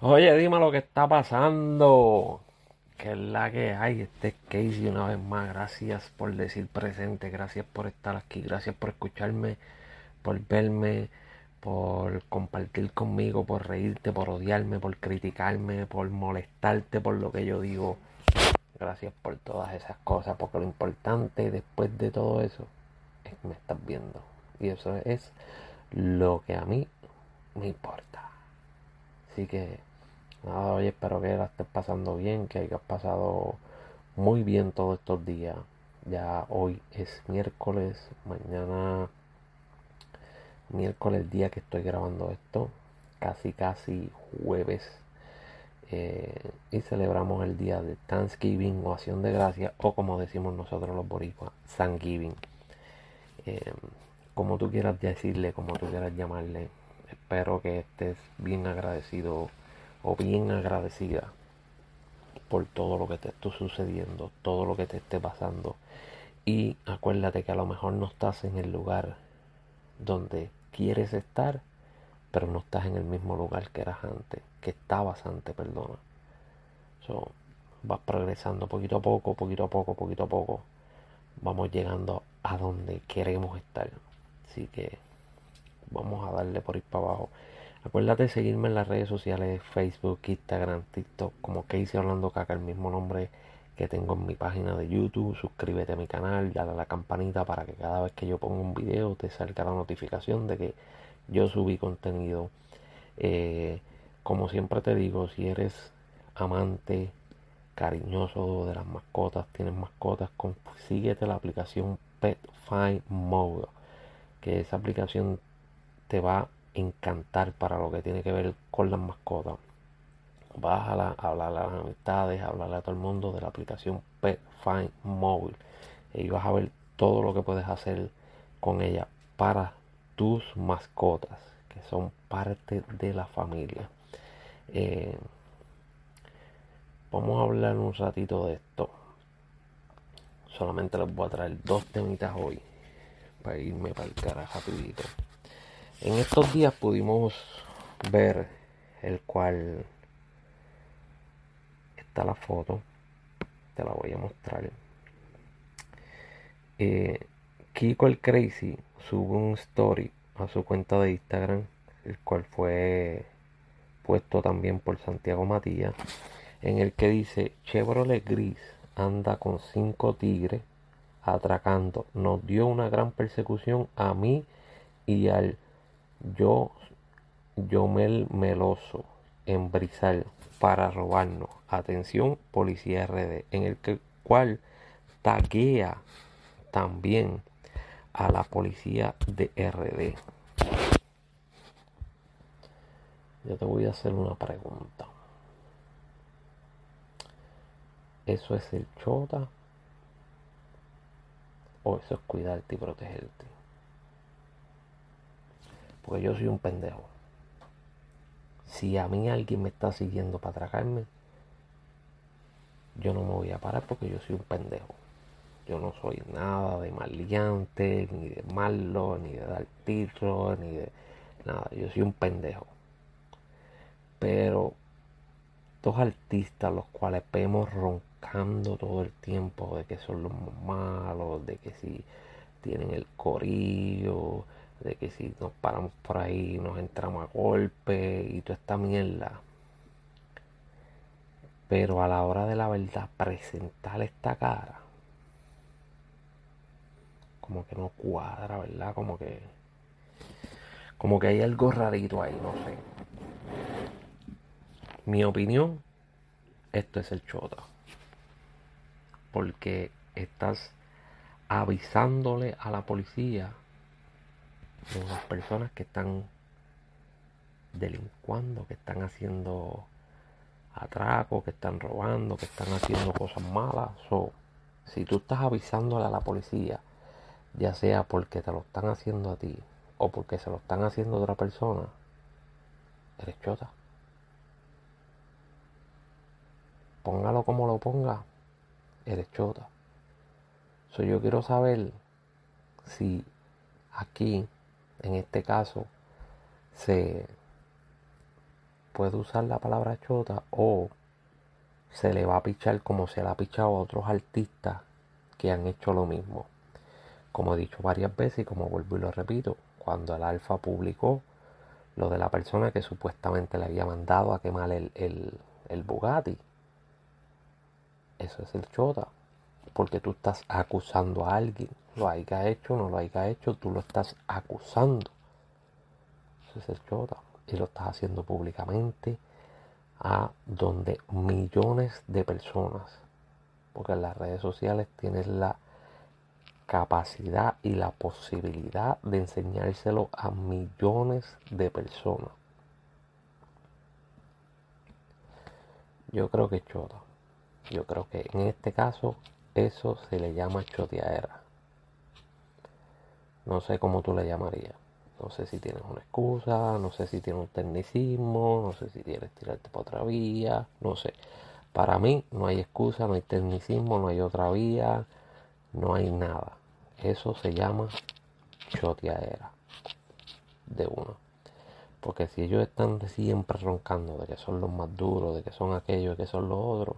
Oye, dime lo que está pasando. Que es la que hay. Este es Casey una vez más. Gracias por decir presente. Gracias por estar aquí. Gracias por escucharme. Por verme. Por compartir conmigo. Por reírte. Por odiarme. Por criticarme. Por molestarte por lo que yo digo. Gracias por todas esas cosas. Porque lo importante después de todo eso es que me estás viendo. Y eso es lo que a mí me importa. Así que, nada, oye, espero que la estés pasando bien, que hayas pasado muy bien todos estos días. Ya hoy es miércoles, mañana miércoles día que estoy grabando esto, casi casi jueves. Eh, y celebramos el día de Thanksgiving o Acción de Gracia o como decimos nosotros los boricuas, Thanksgiving. Eh, como tú quieras decirle, como tú quieras llamarle, espero que estés bien agradecido o bien agradecida por todo lo que te esté sucediendo, todo lo que te esté pasando. Y acuérdate que a lo mejor no estás en el lugar donde quieres estar, pero no estás en el mismo lugar que eras antes, que estabas antes, perdona. So, vas progresando poquito a poco, poquito a poco, poquito a poco. Vamos llegando a donde queremos estar. Así que vamos a darle por ir para abajo. Acuérdate de seguirme en las redes sociales, Facebook, Instagram, TikTok, como Casey Hablando Caca, el mismo nombre que tengo en mi página de YouTube. Suscríbete a mi canal, dale a la campanita para que cada vez que yo ponga un video te salga la notificación de que yo subí contenido. Eh, como siempre te digo, si eres amante, cariñoso de las mascotas, tienes mascotas, consíguete la aplicación Pet Find Mode, que esa aplicación te va a encantar para lo que tiene que ver con las mascotas. Vas a, hablar a las amistades, hablarle a todo el mundo de la aplicación Pet Find Mobile. Y vas a ver todo lo que puedes hacer con ella para tus mascotas, que son parte de la familia. Eh, vamos a hablar un ratito de esto. Solamente les voy a traer dos temitas hoy. Para irme para el cara rapidito. En estos días pudimos ver el cual está la foto. Te la voy a mostrar. Eh, Kiko el Crazy sube un story a su cuenta de Instagram, el cual fue puesto también por Santiago Matías, en el que dice Chevrolet Gris anda con cinco tigres atracando. Nos dio una gran persecución a mí y al yo, Yomel Meloso en Brizal para robarnos. Atención, Policía RD, en el que, cual taguea también a la policía de RD. Yo te voy a hacer una pregunta. ¿Eso es el chota? ¿O eso es cuidarte y protegerte? Porque yo soy un pendejo. Si a mí alguien me está siguiendo para atracarme, yo no me voy a parar porque yo soy un pendejo. Yo no soy nada de maleante, ni de malo, ni de dar tiro, ni de nada. Yo soy un pendejo. Pero dos artistas los cuales vemos roncando todo el tiempo de que son los malos, de que si tienen el corillo, de que si nos paramos por ahí nos entramos a golpe y toda esta mierda. Pero a la hora de la verdad, presentar esta cara, como que no cuadra, ¿verdad? Como que, como que hay algo rarito ahí, no sé. Mi opinión, esto es el chota. Porque estás avisándole a la policía de unas personas que están delincuando, que están haciendo atracos, que están robando, que están haciendo cosas malas. o si tú estás avisándole a la policía, ya sea porque te lo están haciendo a ti o porque se lo están haciendo a otra persona, eres chota. Póngalo como lo ponga, eres chota. So, yo quiero saber si aquí en este caso se puede usar la palabra chota o se le va a pichar como se le ha pichado a otros artistas que han hecho lo mismo. Como he dicho varias veces y como vuelvo y lo repito, cuando el Alfa publicó lo de la persona que supuestamente le había mandado a quemar el, el, Bugatti, eso es el chota, porque tú estás acusando a alguien, lo haya hecho no lo haya hecho, tú lo estás acusando. Eso es chota y lo estás haciendo públicamente a donde millones de personas, porque en las redes sociales tienes la capacidad y la posibilidad de enseñárselo a millones de personas. Yo creo que chota. Yo creo que en este caso eso se le llama choteadera. No sé cómo tú le llamarías. No sé si tienes una excusa, no sé si tienes un tecnicismo, no sé si quieres tirarte por otra vía, no sé. Para mí no hay excusa, no hay tecnicismo, no hay otra vía, no hay nada. Eso se llama choteadera de uno. Porque si ellos están siempre roncando de que son los más duros, de que son aquellos, de que son los otros,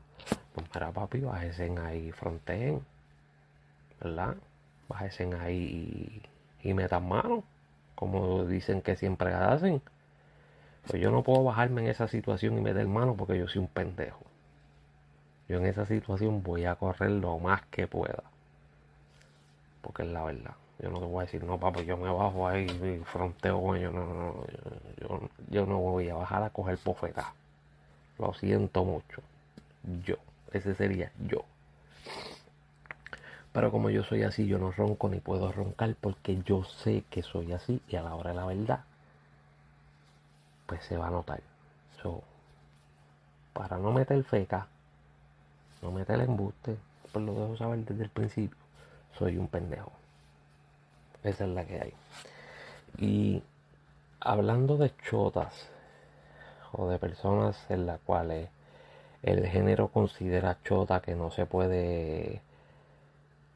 mira papi, bájense ahí fronteen, ¿verdad? Bájense ahí y, y metan mano, como dicen que siempre hacen. Pues yo no puedo bajarme en esa situación y meter mano porque yo soy un pendejo. Yo en esa situación voy a correr lo más que pueda porque es la verdad. Yo no te voy a decir, no, papá, yo me bajo ahí y fronteo con ellos. No, no, no. Yo, yo, no voy a bajar a coger pofeta. Lo siento mucho. Yo. Ese sería yo. Pero como yo soy así, yo no ronco ni puedo roncar porque yo sé que soy así y a la hora de la verdad, pues se va a notar. So, para no meter feca, no meter embuste, pues lo dejo saber desde el principio soy un pendejo. Esa es la que hay. Y hablando de chotas o de personas en las cuales el género considera chota que no se puede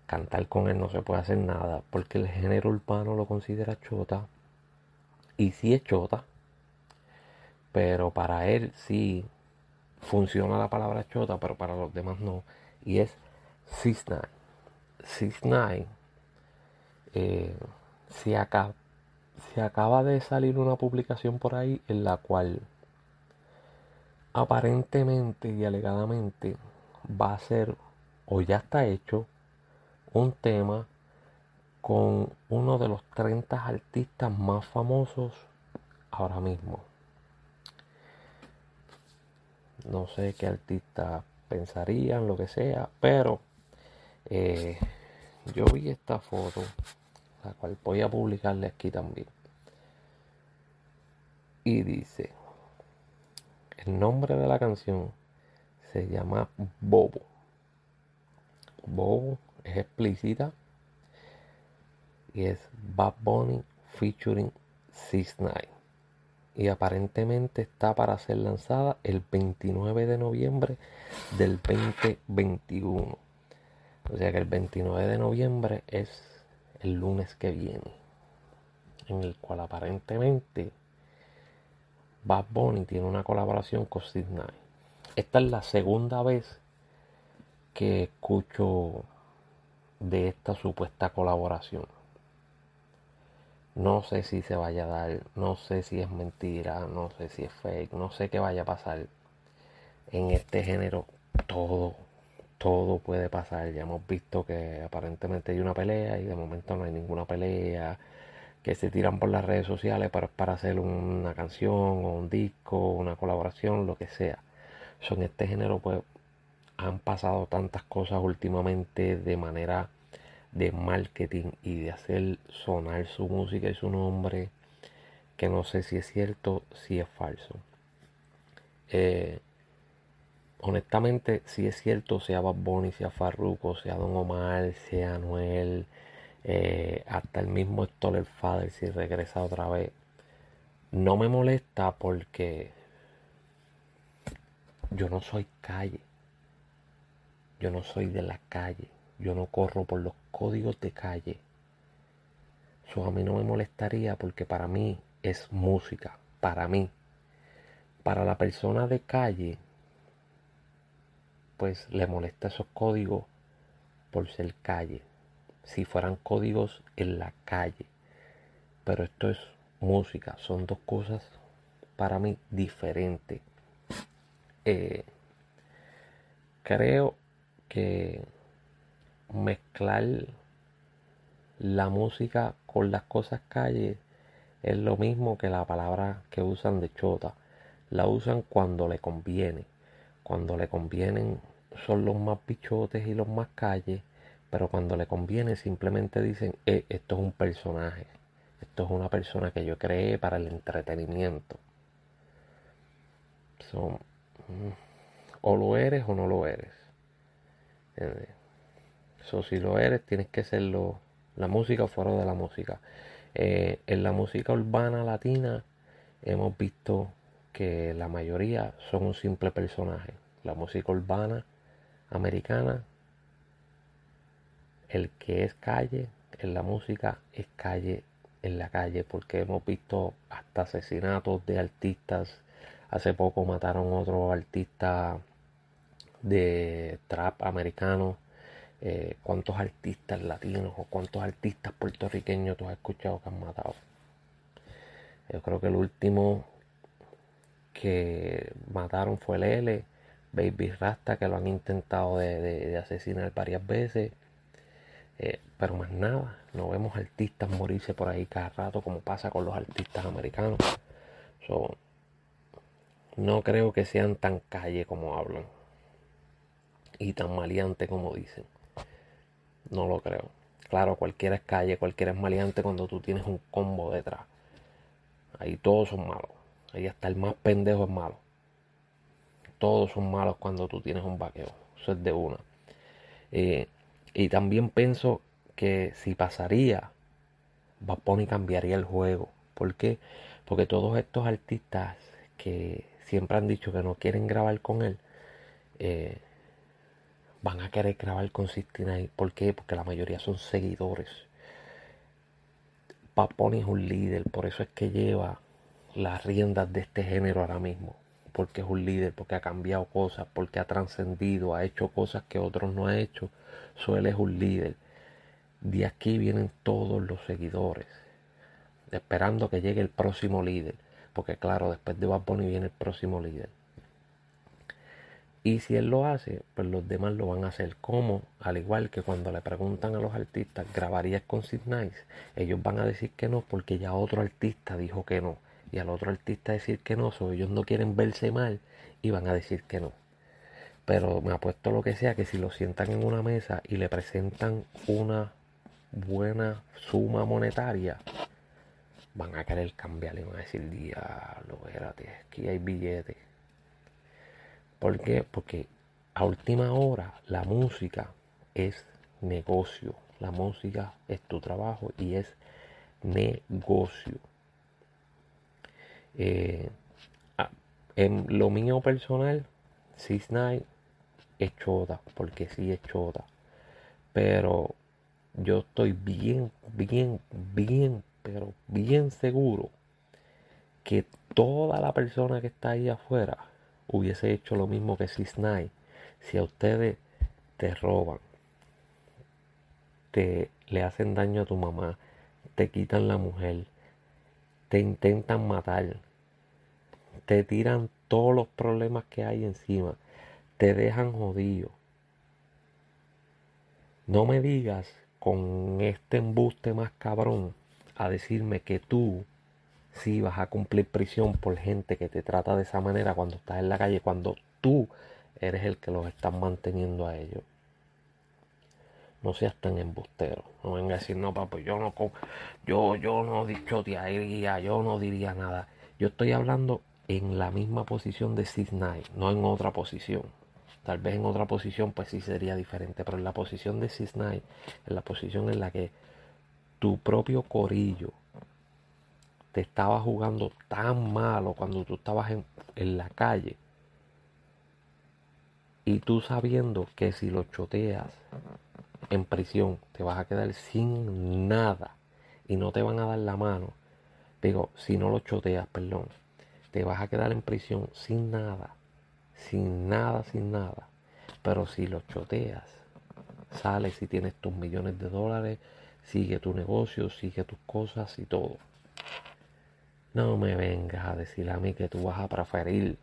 cantar con él, no se puede hacer nada, porque el género urbano lo considera chota. Y sí es chota, pero para él sí funciona la palabra chota, pero para los demás no. Y es cisna 6 9 eh, se, acaba, se acaba de salir una publicación por ahí en la cual aparentemente y alegadamente va a ser o ya está hecho un tema con uno de los 30 artistas más famosos ahora mismo. No sé qué artista pensarían, lo que sea, pero eh, yo vi esta foto, la cual voy a publicarle aquí también. Y dice, el nombre de la canción se llama Bobo. Bobo es explícita y es Bad Bunny featuring 6 9 y aparentemente está para ser lanzada el 29 de noviembre del 2021. O sea que el 29 de noviembre es el lunes que viene. En el cual aparentemente Bad Bunny tiene una colaboración con Sidney. Esta es la segunda vez que escucho de esta supuesta colaboración. No sé si se vaya a dar, no sé si es mentira, no sé si es fake, no sé qué vaya a pasar. En este género todo todo puede pasar. Ya hemos visto que aparentemente hay una pelea y de momento no hay ninguna pelea. Que se tiran por las redes sociales para, para hacer una canción o un disco, una colaboración, lo que sea. Son este género, pues han pasado tantas cosas últimamente de manera de marketing y de hacer sonar su música y su nombre que no sé si es cierto, si es falso. Eh, honestamente, si es cierto, sea Bad Bunny, sea Farruko, sea Don Omar, sea Anuel, eh, hasta el mismo el Father, si regresa otra vez, no me molesta porque yo no soy calle. Yo no soy de la calle. Yo no corro por los códigos de calle. Eso a mí no me molestaría porque para mí es música. Para mí. para la persona de calle, pues le molesta esos códigos por ser calle. Si fueran códigos en la calle. Pero esto es música. Son dos cosas para mí diferentes. Eh, creo que mezclar la música con las cosas calle es lo mismo que la palabra que usan de chota. La usan cuando le conviene. Cuando le convienen son los más bichotes y los más calles. Pero cuando le conviene simplemente dicen, eh, esto es un personaje. Esto es una persona que yo creé para el entretenimiento. Son, mm, o lo eres o no lo eres. Si lo eres, tienes que serlo la música o fuera de la música. Eh, en la música urbana latina hemos visto que la mayoría son un simple personaje. La música urbana americana, el que es calle en la música es calle en la calle, porque hemos visto hasta asesinatos de artistas. Hace poco mataron otro artista de trap americano. Eh, cuántos artistas latinos o cuántos artistas puertorriqueños tú has escuchado que han matado. Yo creo que el último que mataron fue Lele, Baby Rasta, que lo han intentado de, asesinar varias veces. Eh, pero más nada, no vemos artistas morirse por ahí cada rato como pasa con los artistas americanos. no creo que sean tan calle como hablan y tan maleante como dicen. No lo creo. Claro, cualquiera es calle, cualquiera es maleante cuando tú tienes un combo detrás. Ahí todos son malos. Ahí hasta el más pendejo es malo. Todos son malos cuando tú tienes un vaqueo. Eso es de una. Eh, y también pienso que si pasaría, Bad cambiaría el juego. ¿Por qué? Porque todos estos artistas que siempre han dicho que no quieren grabar con él, eh, van a querer grabar con 69. ¿Por qué? Porque la mayoría son seguidores. Paponi es un líder, por eso es que lleva las riendas de este género ahora mismo. Porque es un líder, porque ha cambiado cosas, porque ha trascendido, ha hecho cosas que otros no han hecho. Suele es un líder. De aquí vienen todos los seguidores, esperando que llegue el próximo líder. Porque claro, después de Bad viene el próximo líder. Y si él lo hace, pues los demás lo van a hacer. Como, al igual que cuando le preguntan a los artistas, ¿grabarías con Sid Nice? Ellos van a decir que no porque ya otro artista dijo que no. Y al otro artista decir que no, ellos no quieren verse mal y van a decir que no. Pero me apuesto lo que sea que si lo sientan en una mesa y le presentan una buena suma monetaria, van a querer cambiar y van a decir, diablo, espérate, aquí hay billetes ¿Por qué? Porque a última hora la música es negocio. La música es tu trabajo y es negocio. Eh, ah, en lo mío personal, Cisnay es chota, porque sí es chota. Pero yo estoy bien, bien, bien, pero bien seguro que toda la persona que está ahí afuera hubiese hecho lo mismo que Cisnay. Si a ustedes te roban, te le hacen daño a tu mamá, te quitan la mujer, te intentan matar, te tiran todos los problemas que hay encima, te dejan jodido. No me digas con este embuste más cabrón a decirme que tú si vas a cumplir prisión por gente que te trata de esa manera cuando estás en la calle, cuando tú eres el que los estás manteniendo a ellos. No seas tan embustero. No venga a decir, no, papá, yo no, yo, yo no diría, yo no diría nada. Yo estoy hablando en la misma posición de Cisnay, no en otra posición. Tal vez en otra posición, pues sí sería diferente, pero en la posición de Cisnay, en la posición en la que tu propio corillo te estaba jugando tan malo cuando tú estabas en, la calle. Y tú sabiendo que si lo choteas en prisión te vas a quedar sin nada y no te van a dar la mano. Digo, si no lo choteas, perdón. te vas a quedar en prisión sin nada, sin nada, sin nada. Pero si lo choteas, sales y tienes tus millones de dólares, sigue tu negocio, sigue tus cosas y todo. No me vengas a decir a mí que tú vas a preferir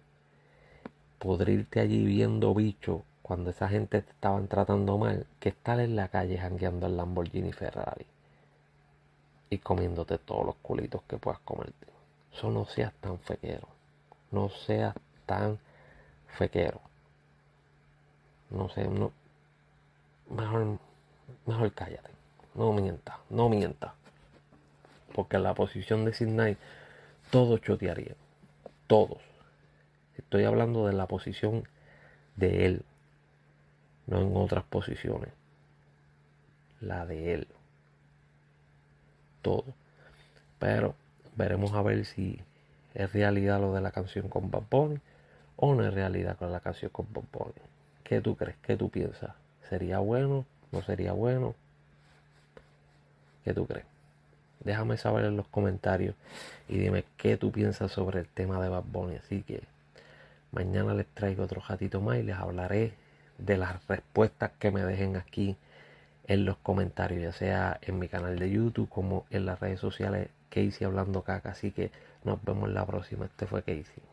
podrirte allí viendo bicho cuando esa gente te estaban tratando mal que estar en la calle jangueando el Lamborghini Ferrari y comiéndote todos los culitos que puedas comerte. Eso no seas tan fequero. No seas tan fequero. No sé, no. Mejor, mejor cállate. No mientas, no mientas. Porque la posición de Sidney todos chotearían. Todos. Estoy hablando de la posición de él. No en otras posiciones. La de él. Todo. Pero veremos a ver si es realidad lo de la canción con Bad o no es realidad con la canción con Bad ¿Qué tú crees? ¿Qué tú piensas? ¿Sería bueno? ¿No sería bueno? ¿Qué tú crees? Déjame saber en los comentarios y dime qué tú piensas sobre el tema de Bad Bunny. Así que mañana les traigo otro ratito más y les hablaré de las respuestas que me dejen aquí en los comentarios, ya sea en mi canal de YouTube como en las redes sociales Casey hablando caca. Así que nos vemos la próxima. Este fue Casey.